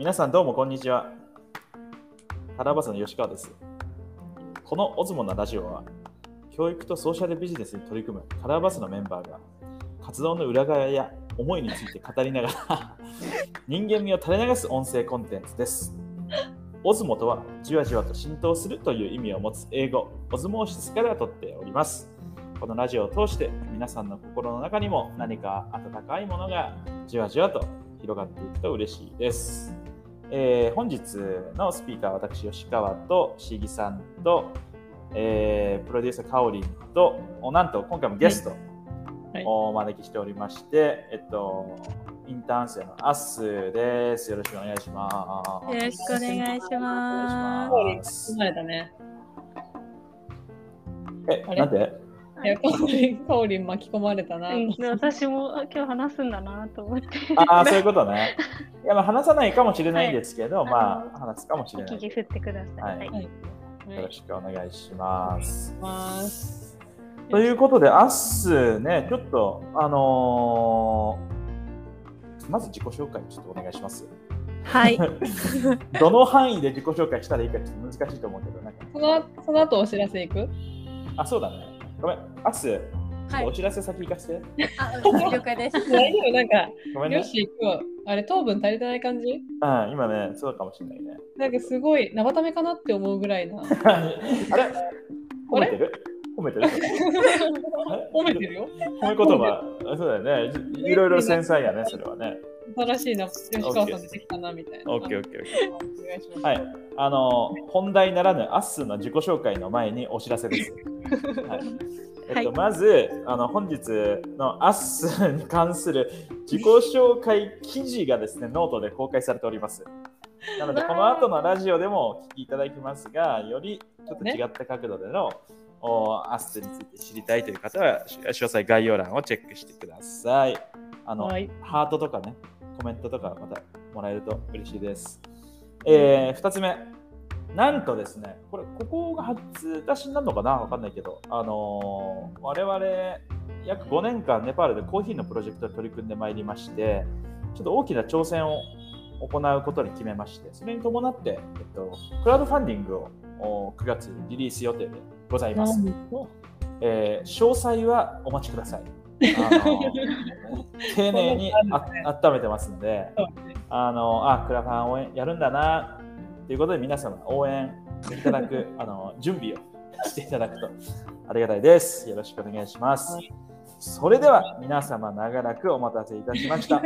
皆さんどうもこんにちは。タラバスの吉川です。このオズモのラジオは、教育とソーシャルビジネスに取り組むカラーバスのメンバーが、活動の裏側や思いについて語りながら、人間味を垂れ流す音声コンテンツです。オズモとは、じわじわと浸透するという意味を持つ英語、オズモーシスから取っております。このラジオを通して、皆さんの心の中にも何か温かいものがじわじわと広がっていくと嬉しいです。えー本日のスピーカーは私、吉川と市議さんと、えープロデューサー、かおりんと、おなんと今回もゲストはいをお招きしておりまして、えっと、インターン生のアッスーです。よろしくお願いします。よろしくお願いします生まれたね。え、なんでいや、かおりん、かおりん巻き込まれたな。うん、で私もあ今日話すんだなと思ってああ、そういうことね。いや、まあ、話さないかもしれないんですけど、は いまあ話すかもしれない。聞き振ってください。はいはいはいよろしくお願いします。ます。ということで、アッスーね、ちょっと、あのーまず自己紹介ちょっとお願いします。はい。どの範囲で自己紹介したらいいかちょっと難しいと思うけど、なんか、そのその後お知らせいく？あ、そうだね。ごめん、アッスー、はいお知らせ先行かせて。あ、うん了解です。大丈夫？なんか、ごめんね。よし、行くわ。あれ、糖分足りてない感じ？うん、今ね、そうかもしれないね。なんかすごい、生ためかなって思うぐらいな。あれ？褒めてる？褒めてる？褒めてるよ。褒め言葉、あそうだよね。いいろいろ繊細やね、それはね。新しいな、吉川さん出てきたな、みたいな。オッケーオッケーオッケー。お願いします。はい、あの本題ならぬアッスーの自己紹介の前にお知らせです。はいえっとはいまずあの本日のアッスーに関する自己紹介記事がですねノートで公開されております。なのでこの後のラジオでもお聞きいただきますが、よりちょっと違った角度での、おアッスーについて知りたいという方はし詳細概要欄をチェックしてください。あの、はい。ハートとかね、コメントとかまたもらえると嬉しいです。えー、2つ目、なんとですね、これ、ここが初出しになるのかな？わかんないけど、あのー我々、約5年間ネパールでコーヒーのプロジェクトに取り組んでまいりまして、ちょっと大きな挑戦を行うことに決めまして、それに伴って、えっと、クラウドファンディングをお9月にリリース予定でございます。えー詳細はお待ちください。丁寧にあ温めてますので、あのあクラファン応援やるんだなということで皆様応援いただく あの準備をしていただくとありがたいです。よろしくお願いします。はいそれでは皆様長らくお待たせいたしました。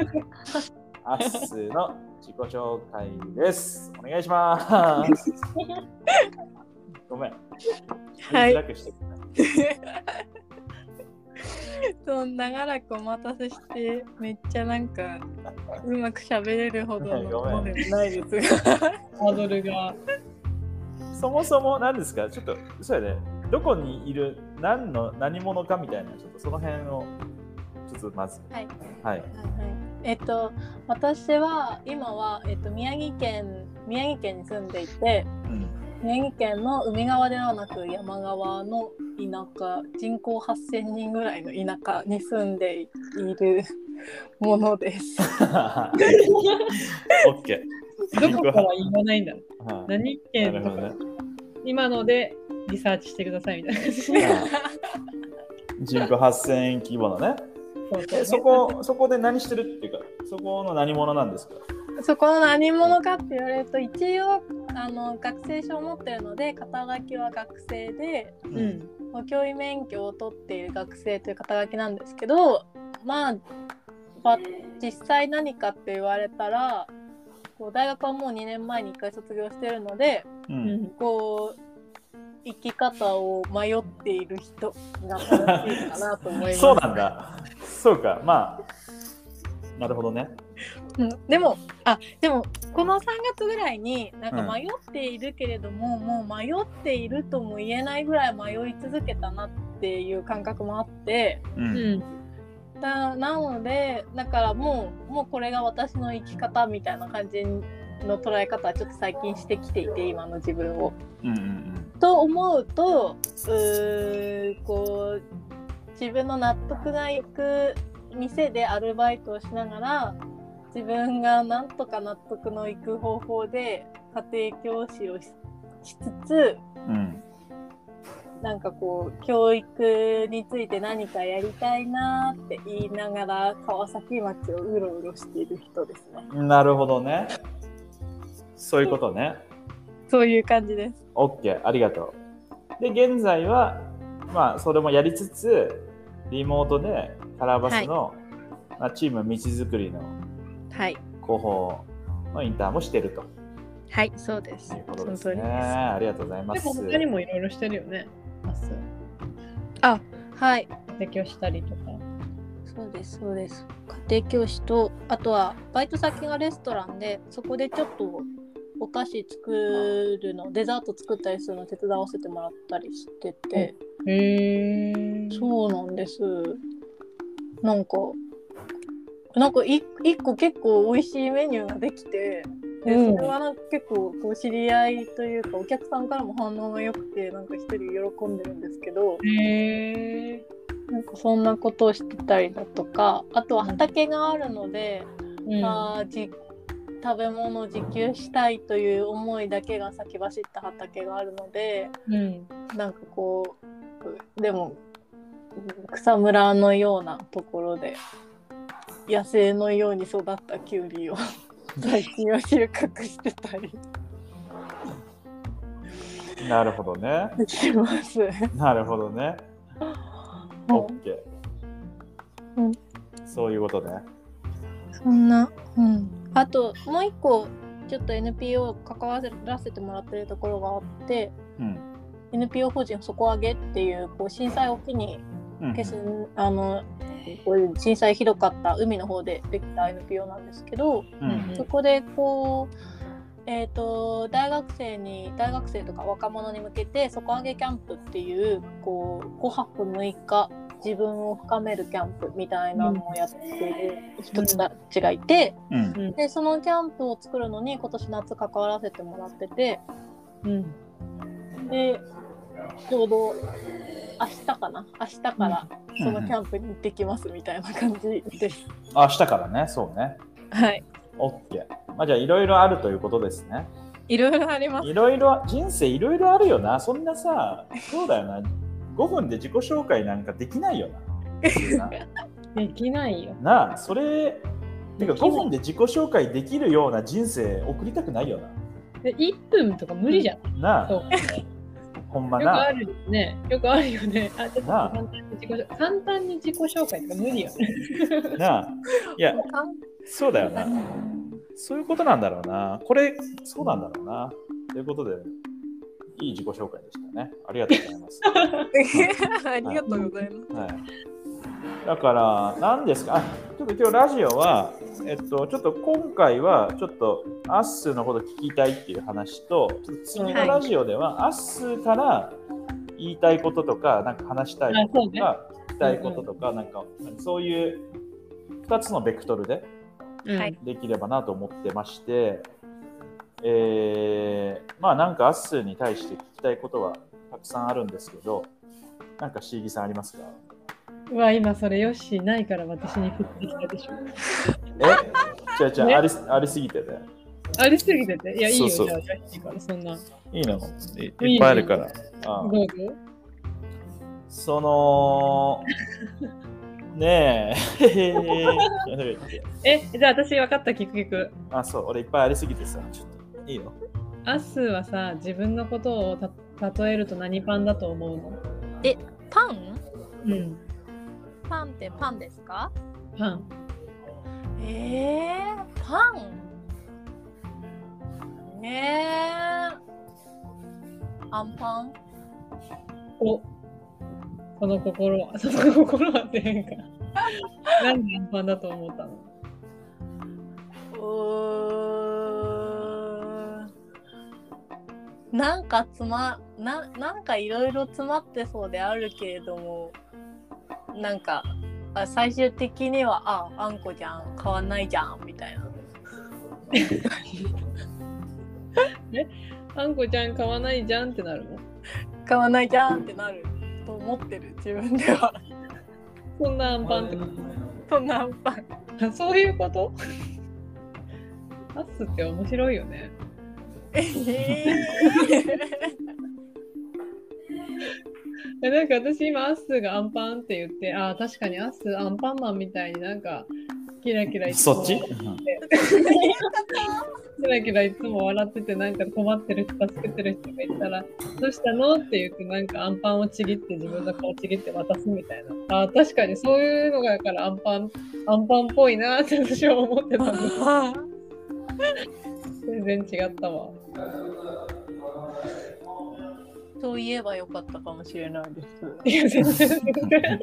アッスーの自己紹介です。お願いします。ごめん。はい そう長らくお待たせして、めっちゃなんか、うまく喋れるほどの ないですが。ハードルが。そもそも何ですか？ちょっと、そうやね。どこにいる、何の、何者かみたいな、ちょっとその辺を、ちょっとまず。はい。はい。はいはいえっと、私は今は、えっと、宮城県宮城県に住んでいてうん。宮城県の海側ではなく山側の田舎人口8,000人ぐらいの田舎に住んでいるものです。オッケどこかは言わないんだ。何な県とか、ね。今のでリサーチしてくださいみたいな感じ。人口8000規模のね。え、そこ、そこで何してるっていうか、そこの何者なんですか？そこの何者かって言われると一応あの学生証を持ってるので肩書きは学生でううん。教員免許を取っている学生という肩書きなんですけどまあば実際何かって言われたらこう大学はもう2年前に1回卒業してるのでう。うんん。こう生き方を迷っている人が楽しいかなと思います。そうなんだ。そうか。まあ、なるほどね。うんでもあでもこの3月ぐらいになんうんか迷っているけれども、もう迷っているとも言えないぐらい迷い続けたなっていう感覚もあってう。うんん。だなのでだからもうもうこれが私の生き方みたいな感じの捉え方はちょっと最近してきていて今の自分を。うんうんと思うとうーこう自分の納得がいく店でアルバイトをしながら自分がなんとか納得のいく方法で家庭教師をししつつうん。なんかこう教育について何かやりたいなって言いながら川崎町をうろうろしている人ですね。なるほどね。そういうことね。そういう感じです。OK、ありがとう。で、現在は、まあ、それもやりつつ、リモートでカラーバスの、まあ、チーム道づくりのはい。広報のインターンもしてるとはい、そうです。いうこそとですね。ありがとうございま。ですも他にもいろいろしてるよね。明はい。日提供したりとか。そうです、そうです。家庭教師と、あとはバイト先がレストランで、そこでちょっとお菓子作るの、デザート作ったりするの手伝わせてもらったりしてて、へえ。そうなんです。なんか、なんかい一個結構美味しいメニューができて、でうんそれはなんか結構こう知り合いというかお客さんからも反応が良くてなんか一人喜んでるんですけど。なんかそんなことをしてたりだとかあとは畑があるので、うん。あーじ食べ物を自給したいという思いだけが先走った畑があるのでうん。なんかこうでも草むらのようなところで野生のように育ったきゅうりを 最近は収穫してたりなるほどね。します。なるほどね。OK。うんそういうことね。そんな、うん、あともう一個ちょっと NPO 関わらせてもらってるところがあってうん。NPO 法人底上げっていうこう震災を機にうん消す、あのこういう震災ひどかった海の方でできた NPO なんですけど、うんそこでこう、えー、と大学生に大学生とか若者に向けて底上げキャンプっていうこう5泊6日自分を深めるキャンプみたいなのをやっている人たちがいて、うん。でそのキャンプを作るのに今年夏関わらせてもらっててうん。でちょうど明日かな？明日からそのキャンプに行ってきますみたいな感じです。あ、明日からね、そうね。はい、OK。まあ、じゃあ、いろいろあるということですね。いろいろあります。いろいろ、人生いろいろあるよな。そんなさ、そうだよな。5分で自己紹介なんかできないよな。できないよ。なあ、それ、てか5分で自己紹介できるような人生送りたくないよで1分とか無理じゃん。な。あ、ほんまな。よくあるよね。よくあるよね。あ、ちょっと簡単に自己紹介。簡単に自己紹介とか無理よね。なあ。いや、そうだよな。そういうことなんだろうな。これ、そうなんだろうな。ということで、いい自己紹介でしたね。ありがとうございます。ありがとうございます。はい、だから、何ですか？あちょっと今日ラジオは、えっと、ちょっと今回は、ちょっとアッスーのこと聞きたいっていう話と、ちょっと次のラジオでは、アッスーから言いたいこととか、なんか話したいこととか、聞きたいこととか、なんか、そういう2つのベクトルではい。できればなと思ってまして、えーまあなんかアッスーに対して聞きたいことはたくさんあるんですけど、なんかシーギさんありますか？うわ、今それヨッシーないから私に降ってきたでしょ。え？じゃあじゃあ、ね？ありありすぎてね。ありすぎてて？いや、いいよ、そうそうじゃあ、ヨッシーからそんな。いいの？いいいっぱいあるから。ああどうぞ。その、ねえ。え、じゃあ私分かった、聞く聞く。あ、そう、俺いっぱいありすぎてさ、ちょっといいの？アスはさ、自分のことをた例えると何パンだと思うの？パン？うん。パンってパンですか？パン。えー、パン？えー、アンパン？お。その心は、その心はって変か。なんでアンパンだと思ったの？なんかつまななんかいろいろ詰まってそうであるけれどもなんかあ最終的にはああんこじゃん変わんないじゃんみたいな。あんこちゃん買わないじゃんってなるの？変わんないじゃんってなると思ってる自分では。そんなアンパンってこ そんなアンパン。と そういうこと？アッスって面白いよね。えなんか私今アッスがアンパンって言って、ああ、確かにアッスアンパンマンみたいになんかキラキラいつも。そっち、うん。キラキラいつも笑っててなんか困ってる人助けてる人がいたらどうしたのって言ってなんかアンパンをちぎって自分の顔ちぎって渡すみたいな。あー確かにそういうのがだからアンパンアンパンっぽいなって私は思ってたんです。全然違ったわそう言えばよかったかもしれないです。いや全然全然。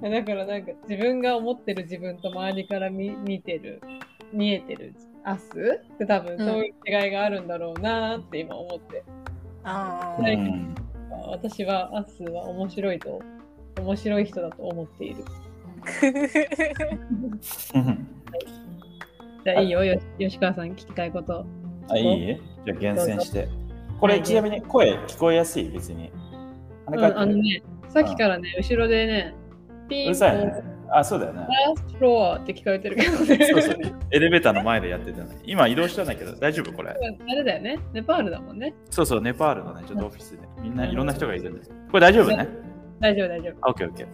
だからなんか自分が思ってる自分と周りから見見てる見えてるアス？って多分そういう違いがあるんだろうなって今思って、あはいうん。私はアスは面白いと面白い人だと思っている。うん。じゃあいいよ。よ吉川さん聞きたいこと。あ、いいじゃあ厳選して。これ、はいちなみに声聞こえやすい、別に。あのねさっきからね後ろでねピンさいね。あ、そうだよね。ファーストフロアって聞こえてるけどねそうそう。エレベーターの前でやってたね。今移動したんだけど、大丈夫これ。あれだよねネパールだもんねそうそう、ネパールのね、ちょっとオフィスで。みんないろんな人がいるんです。これ大丈夫ね？大丈夫大丈夫あオッケーオッケー。い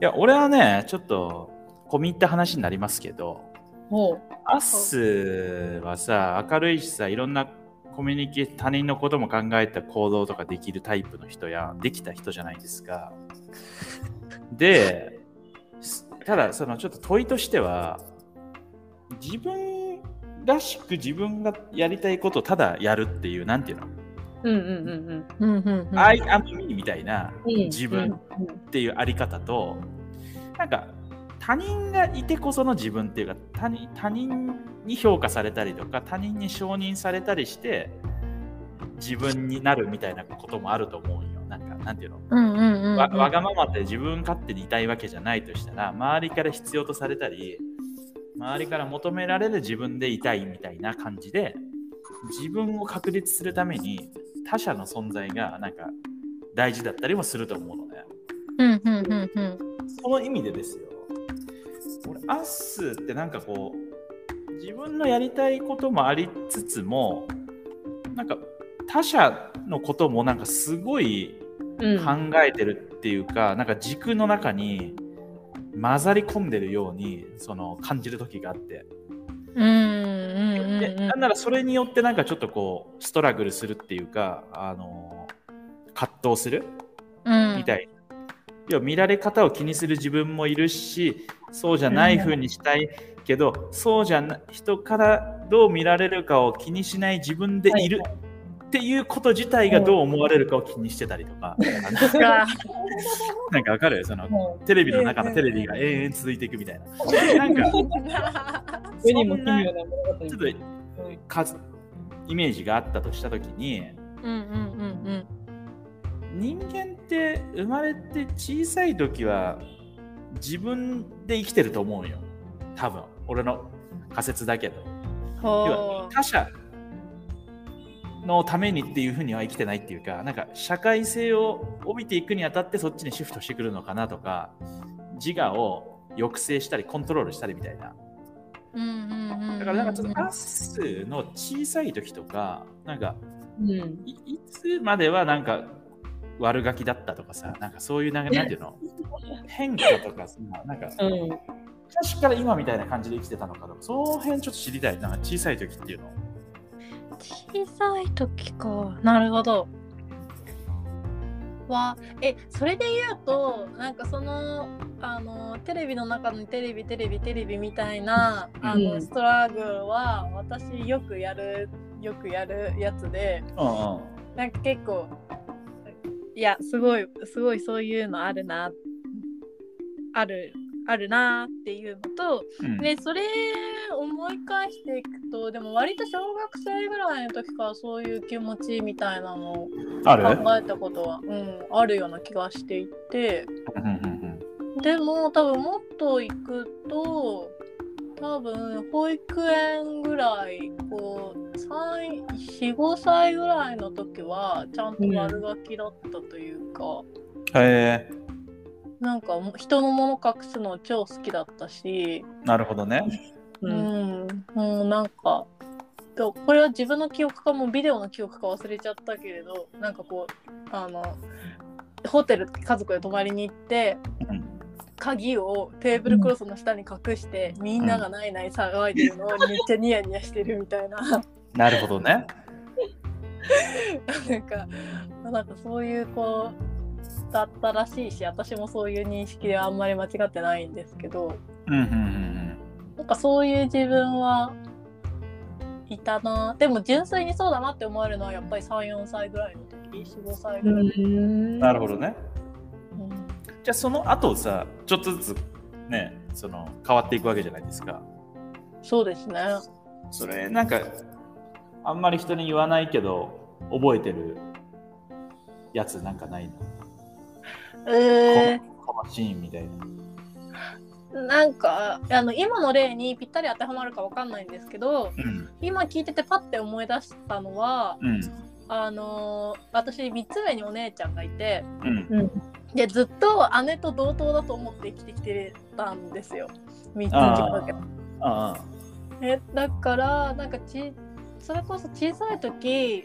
や、俺はね、ちょっと、込み入った話になりますけど、もアッスはさ、明るいしさ、いろんなコミュニケー他人のことも考えた行動とかできるタイプの人や、できた人じゃないですか。で、すただ、そのちょっと問いとしては、自分らしく自分がやりたいことをただやるっていう、なんていうの、ううんうんうんうんうん。うん I am me みたいなうん。自分っていうあり方と、なんか他人がいてこその自分っていうか他人他人に評価されたりとか他人に承認されたりして自分になるみたいなこともあると思うよ。なんかなんていうの、うんうんうんうんわわがままって自分勝手にいたいわけじゃないとしたら周りから必要とされたり周りから求められる自分でいたいみたいな感じで自分を確立するために他者の存在がなんか大事だったりもすると思うのね。うんうんうんうんその意味でですよ。俺、アッスってなんかこう、自分のやりたいこともありつつも、なんか他者のこともなんかすごいうん考えてるっていうか、なんか軸の中に混ざり込んでるようにその感じる時があって。うんうんでうんうんなんならそれによってなんかちょっとこうストラグルするっていうかあの葛藤するうんみたいな。要は見られ方を気にする自分もいるしそうじゃない風にしたいけど、そうじゃな人からどう見られるかを気にしない自分でいるはいっていうこと自体がどう思われるかを気にしてたりとか、なんかわかる？そのもテレビの中のテレビが永遠続いていくみたいな。なんか う世にも奇妙なちょっと数イメージがあったとしたときにうんうんうん。人間って生まれて小さい時は自分で生きてると思うよ。多分。俺の仮説だけど。う。ん要はほ他者のためにっていうふうには生きてないっていうかなんか社会性を帯びていくにあたってそっちにシフトしてくるのかなとか自我を抑制したりコントロールしたりみたいな。ううんうんうんだからなんかちょっとアッスの小さい時とかなんかうん。いいつまではなんか悪ガキだったとかさ、なんかそういうなんか なんていうの？変化とかさ、なんかうん昔から今みたいな感じで生きてたのかとか、その辺ちょっと知りたい。なんか小さい時っていうの？小さい時かなるほどはえそれで言うとなんかそのあのテレビの中のテレビテレビテレビみたいなあの、うんストラグルは私よくやるよくやるやつでうんうん。なんか結構いやすごいすごいそういうのあるな。あるあるなっていうのとうん。でそれ思い返していくとでも割と小学生ぐらいの時からそういう気持ちみたいなのを考えたことは、うん、あるような気がしていて。でも多分もっと行くと多分保育園ぐらいこう45歳ぐらいの時はちゃんと悪ガキだったというか、うん。へえ、なんか人のもの隠すの超好きだったしなるほどね。う。うんん、もうなんかとこれは自分の記憶かもうビデオの記憶か忘れちゃったけれどなんかこうあのホテル家族で泊まりに行ってうん鍵をテーブルクロスの下に隠して、みんながないない騒いでるのをめっちゃニヤニヤしてるみたいななるほどね。なんかなんかそういうこうだったらしいし私もそういう認識ではあんまり間違ってないんですけどうんうんうんなんかそういう自分はいたなでも純粋にそうだなって思えるのはやっぱり34歳ぐらいの時45歳ぐらい、うん。なるほどね。うんじゃあその後さ、ちょっとずつね、その変わっていくわけじゃないですか。そうですねそれなんかあんまり人に言わないけど覚えてるやつなんかないの？えこのシーンみたいな。ー、なんかあの今の例にぴったり当てはまるかわかんないんですけどうん。今聞いててパッて思い出したのはうん。あのー私3つ上にお姉ちゃんがいてうん。でずっと姉と同等だと思って生きてきてたんですよ。3つあ違うけどあえだからなんかちそれこそ小さい時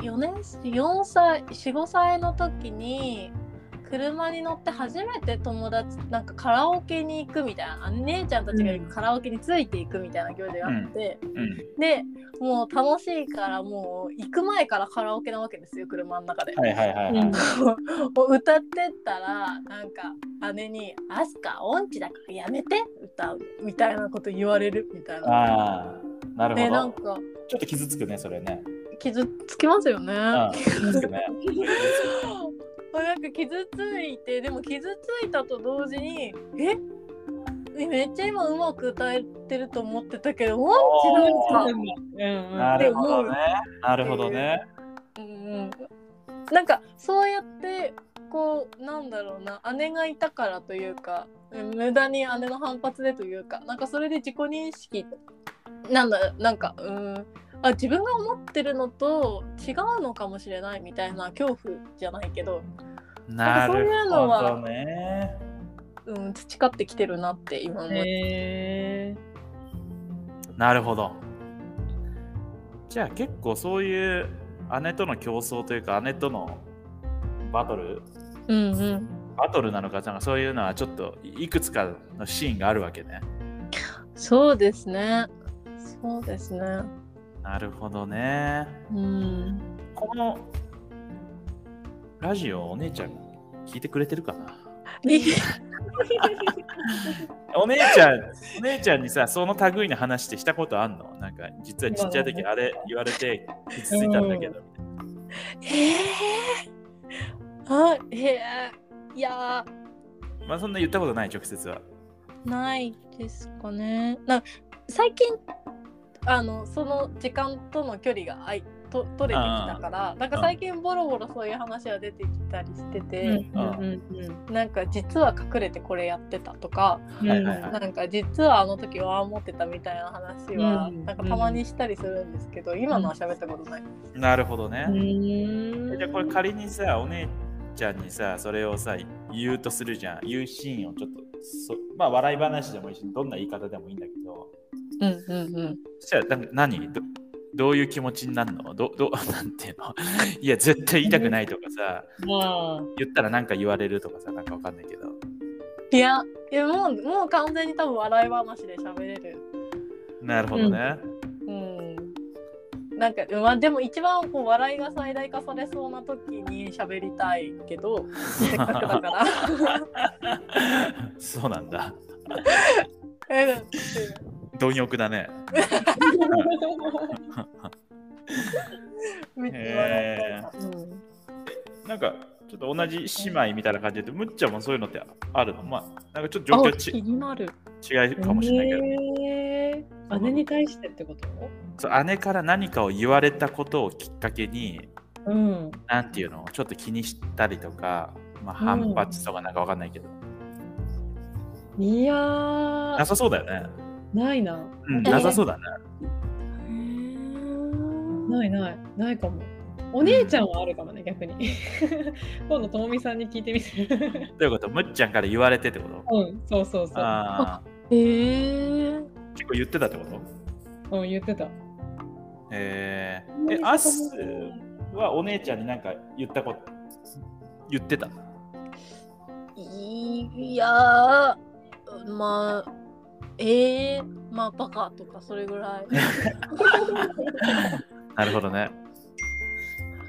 4年4歳45歳の時に車に乗って初めて友達なんかカラオケに行くみたいな姉ちゃんたちが行くカラオケについていくみたいな行事があって、うんでもう楽しいからもう行く前からカラオケなわけですよ車の中で。歌ってったらなんか姉に「アスカ音痴だからやめて歌う」みたいなこと言われるみたいな。なるほど。んかちょっと傷つくね、それね。傷つきますよね。うん、ね。なんか傷ついてでも傷ついたと同時にえ？めっちゃ今うまく歌えてると思ってたけど音痴なんかうんうん。なるほどね。なるほどね。うんうん。なんかそうやってこうなんだろうな姉がいたからというかうん無駄に姉の反発でというかなんかそれで自己認識なんだなんかうんあ自分が思ってるのと違うのかもしれないみたいな恐怖じゃないけど、なるそういうのはほどね。うん、培ってきてるなって今思って、へなるほど。じゃあ結構そういう姉との競争というか姉とのバトルうんうんバトルなのかなんかそういうのはちょっといくつかのシーンがあるわけね。そうですねそうですねなるほどね。うん。このラジオお姉ちゃん聞いてくれてるかな？お姉ちゃん、お姉ちゃんにさ、その類の話ってしたことあんの？なんか、実はちっちゃい時あれ言われて傷ついたんだけど。へえあへえいやまあそんな言ったことない、直接は。ないですかね。な最近あのその時間との距離があいと取れてきたからなんか最近ボロボロそういう話は出てきたりしてえ。て、うんうんなんか実は隠れてこれやってたとかうんなんか実はあの時は思ってたみたいな話は、うんなんかたまにしたりするんですけど、今のは喋ったことない。なるほどね。うんじゃあこれ仮にさ、お姉ちゃんにさ、それをさ、言うとするじゃん。言うシーンをちょっと、そまあ笑い話でもいいし、どんな言い方でもいいんだけど、うんうんうん。そしたらな何？どどういう気持ちになるの？どど なんていうの？いや、絶対言いたくないとかさ、まあ言ったらなんか言われるとかさ、なんかわかんないけど。いや、いやもうもう完全に多分笑い話で喋れる。なるほどね。うん。なんか、まあ、でも一番こう笑いが最大化されそうな時に喋りたいけど、せっかくだから。そうなんだ。えだって貪欲だね。なんか、ちょっと同じ姉妹みたいな感じで、むっちゃんもそういうのってあるの？まあ、なんかちょっと状あ況ち。違いかもしれないけど、へー。姉に対してってこと？そう姉から何かを言われたことをきっかけに、うん。なんていうの、ちょっと気にしたりとか、まあ、反発とかなんかわかんないけど、いやー。なさそうだよね。ないな。うん、なさそうだね。ないない。ないかも。お姉ちゃんはあるかもね、逆に。今度、ともみさんに聞いてみて。どういうこと？むっちゃんから言われてってこと？うん、そうそうそう。あへえ。ー結構言ってたってこと？うん、言ってた。えー、え、アスはお姉ちゃんになんか言ったこと、言ってた？いやー、まあ、えー、まあ、バカとかそれぐらい。なるほどね。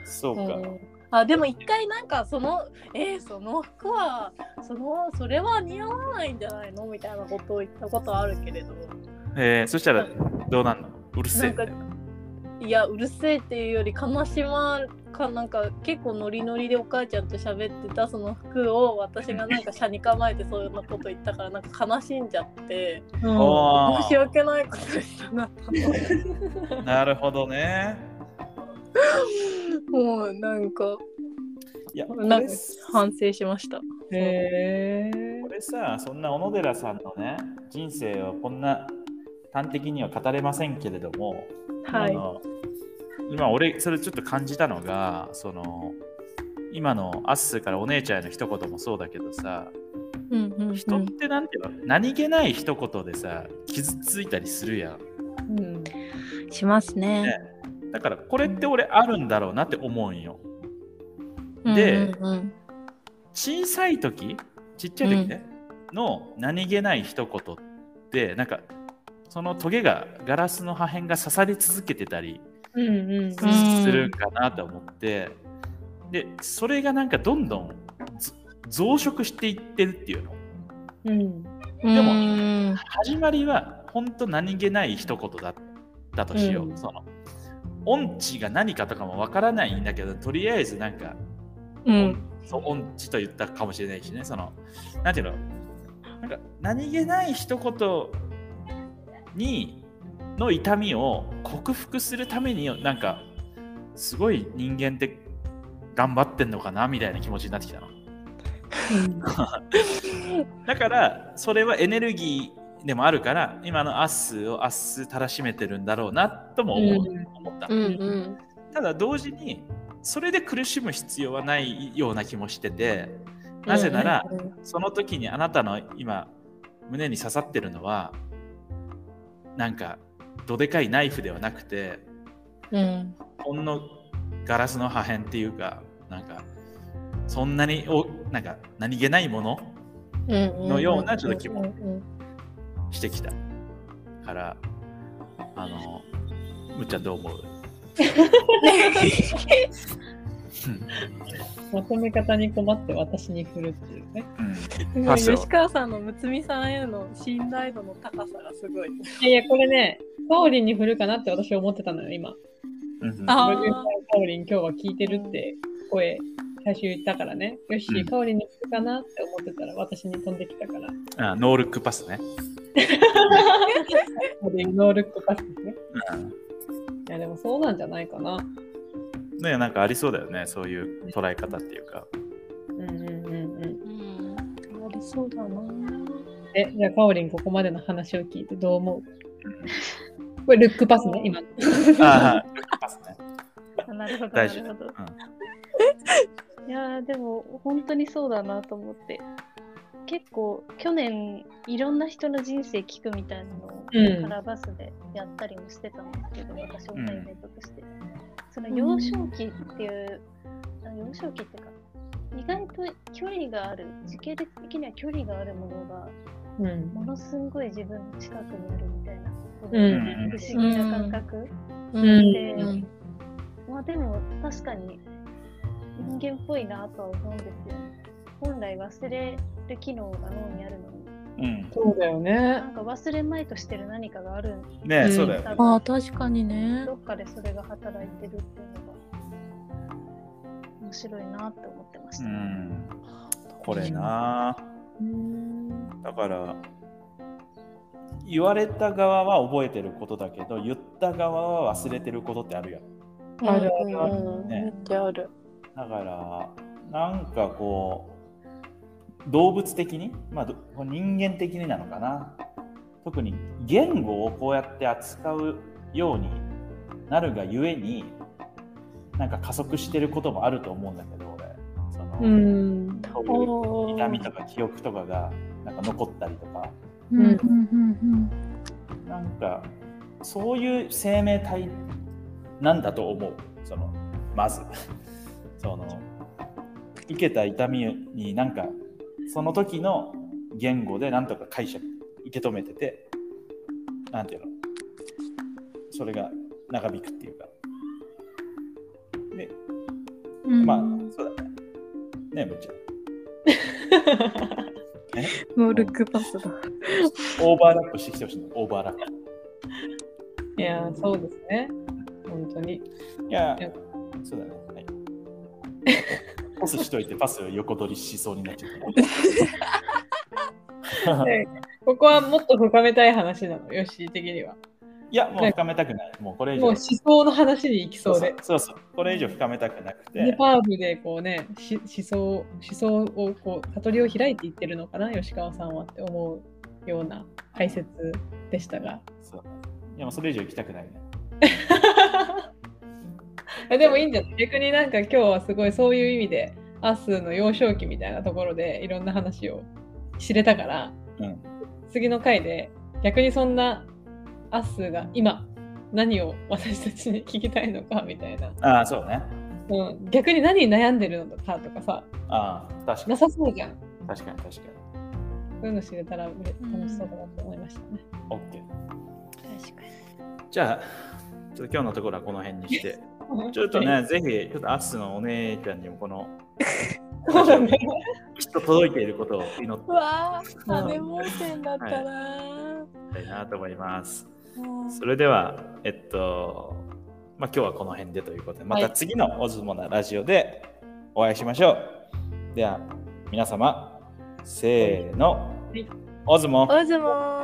そうか。うんあでも一回なんかそのえー、その服はそのそれは似合わないんじゃないのみたいなことを言ったことあるけれどえー、そしたらどうなんの？うるせえいやうるせえっていうより悲しまかなんか結構ノリノリでお母ちゃんと喋ってたその服を私がなんか車に構えてそういうようなこと言ったからなんか悲しんじゃってうん申し訳ないことしたななるほどね。もうなんかいや、こなんかれ反省しました。へえこれさ、そんな小野寺さんのね、人生をこんな端的には語れませんけれども、はい。あの今俺それちょっと感じたのがその今のアッスーからお姉ちゃんへの一言もそうだけどさうんうんうん。人ってなんていうの、何気ない一言でさ傷ついたりするやん。うん。しますね。ね。だからこれって俺あるんだろうなって思うんよ。でうんうん。小さい時ちっちゃい時ね、の何気ない一言ってなんかそのトゲがガラスの破片が刺さり続けてたりうんうんうんうんするかなと思って、でそれがなんかどんどんず増殖していってるっていうの。うん。うんでもうん。始まりは本当何気ない一言だったとしよう、うん。その音痴が何かとかもわからないんだけどとりあえずなんか、うん。そう音痴と言ったかもしれないしね。そのなんていうの？なんか何気ない一言にの痛みを克服するためになんかすごい人間って頑張ってんのかなみたいな気持ちになってきたの。だからそれはエネルギーでもあるから今のアッスを明日たらしめてるんだろうなとも思う、うん。思った、うんうん。ただ同時にそれで苦しむ必要はないような気もしててなぜなら、その時にあなたの今胸に刺さってるのはなんかどでかいナイフではなくてうんほんのガラスの破片っていうかなんかそんなにおなんか何気ないものうんのようなちょっと気もしてきた。からあのむっちゃんどう思う？まとめ方に困って私に振るっていうね。うん吉川さんのむつみさんへの信頼度の高さがすごい。いやいや、これね、カオリンに振るかなって私は思ってたのよ、今。うんあプロデューサーカオリン今日は聞いてるって声、最初言ったからね。よし、うんカオリンに振るかなって思ってたら私に飛んできたから。あノールックパスね、カオリンノールックパスですね。うんいや、でもそうなんじゃないかな。ねなんかありそうだよねそういう捉え方っていうかうんうんうんうん。うん。ありそうだな。え、じゃあカオリンここまでの話を聞いてどう思う？これルックパスね、今。あルックパスねなるほど、なるほど。うんいやーでも本当にそうだなと思って結構去年いろんな人の人生聞くみたいなのを、うんカラーバスでやったりもしてたんですけど私もイベントとして、そのうん幼少期っていう、あ幼少期っていうか意外と距離がある時系列的には距離があるものがうん。ものすごい自分の近くにあるみたいな、うん。不思議な感覚、うん。でまあでも確かに人間っぽいなとは思うんですよ。ね。本来忘れる機能が脳にあるのに、うん。そうだよね。な。んか忘れまいとしてる何かがあるんね、うんそうだよ。ねああ、確かにね。ど。っかでそれが働いてるっていうのが面白いなって思ってました。うん。これな。うん。だから言われた側は覚えてることだけど言った側は忘れてることってあるやん。あるある。ね。めっちゃある。だからなんかこう動物的に、まあ、ど人間的になのかな？特に言語をこうやって扱うようになるがゆえになんか加速してることもあると思うんだけど俺。その、うん。こういう痛みとか記憶とかがなんか残ったりとか。うん。なんかそういう生命体なんだと思う。そのまず。その受けた痛みになんかその時の言語でなんとか解釈受け止めててなんていうの？それが長引くっていうかでうんまあそうだねねむっちゃん え？ノールックパスだ。オーバーラップしてきてほしいのオーバーラップいや、そうですね。本当に。いやいや、そうだね。はい。パスしといてパスを横取りしそうになっちゃった。で ここはもっと深めたい話なの、ヨッシー的には。いや、もう深めたくない。もうこれ以上。もう思想の話に行きそうで。そうそう。これ以上深めたくなくネて。パールでこうね、し思想思想をこう悟りを開いていってるのかな、吉川さんはって思うような解説でしたが。そういや、もうそれ以上行きたくないね。えでもいいんじゃない？逆になんか今日はすごいそういう意味で、アスの幼少期みたいなところでいろんな話を知れたから、うん。次の回で逆にそんなアスが今何を私たちに聞きたいのかみたいな、ああ、そうね。うん、逆に何に悩んでるのかとかさああ、確かなに。さそうじゃん確かに、確かに。そういうの知れたら楽しそうだなと思いましたね。OK。確かに。じゃあ、ちょっと今日のところはこの辺にして、ちょっとね、ぜひ、ちょっとアスのお姉ちゃんにもこの、そうだね。きっと届いていることを祈ってうわぁ、うん羽毛線だったなぁ。いきたいなと思います。うんそれでは、えっと、まあ、今日はこの辺でということで、また次のオズモなラジオでお会いしましょう。では、皆様、せーのい、オズモ。おずもー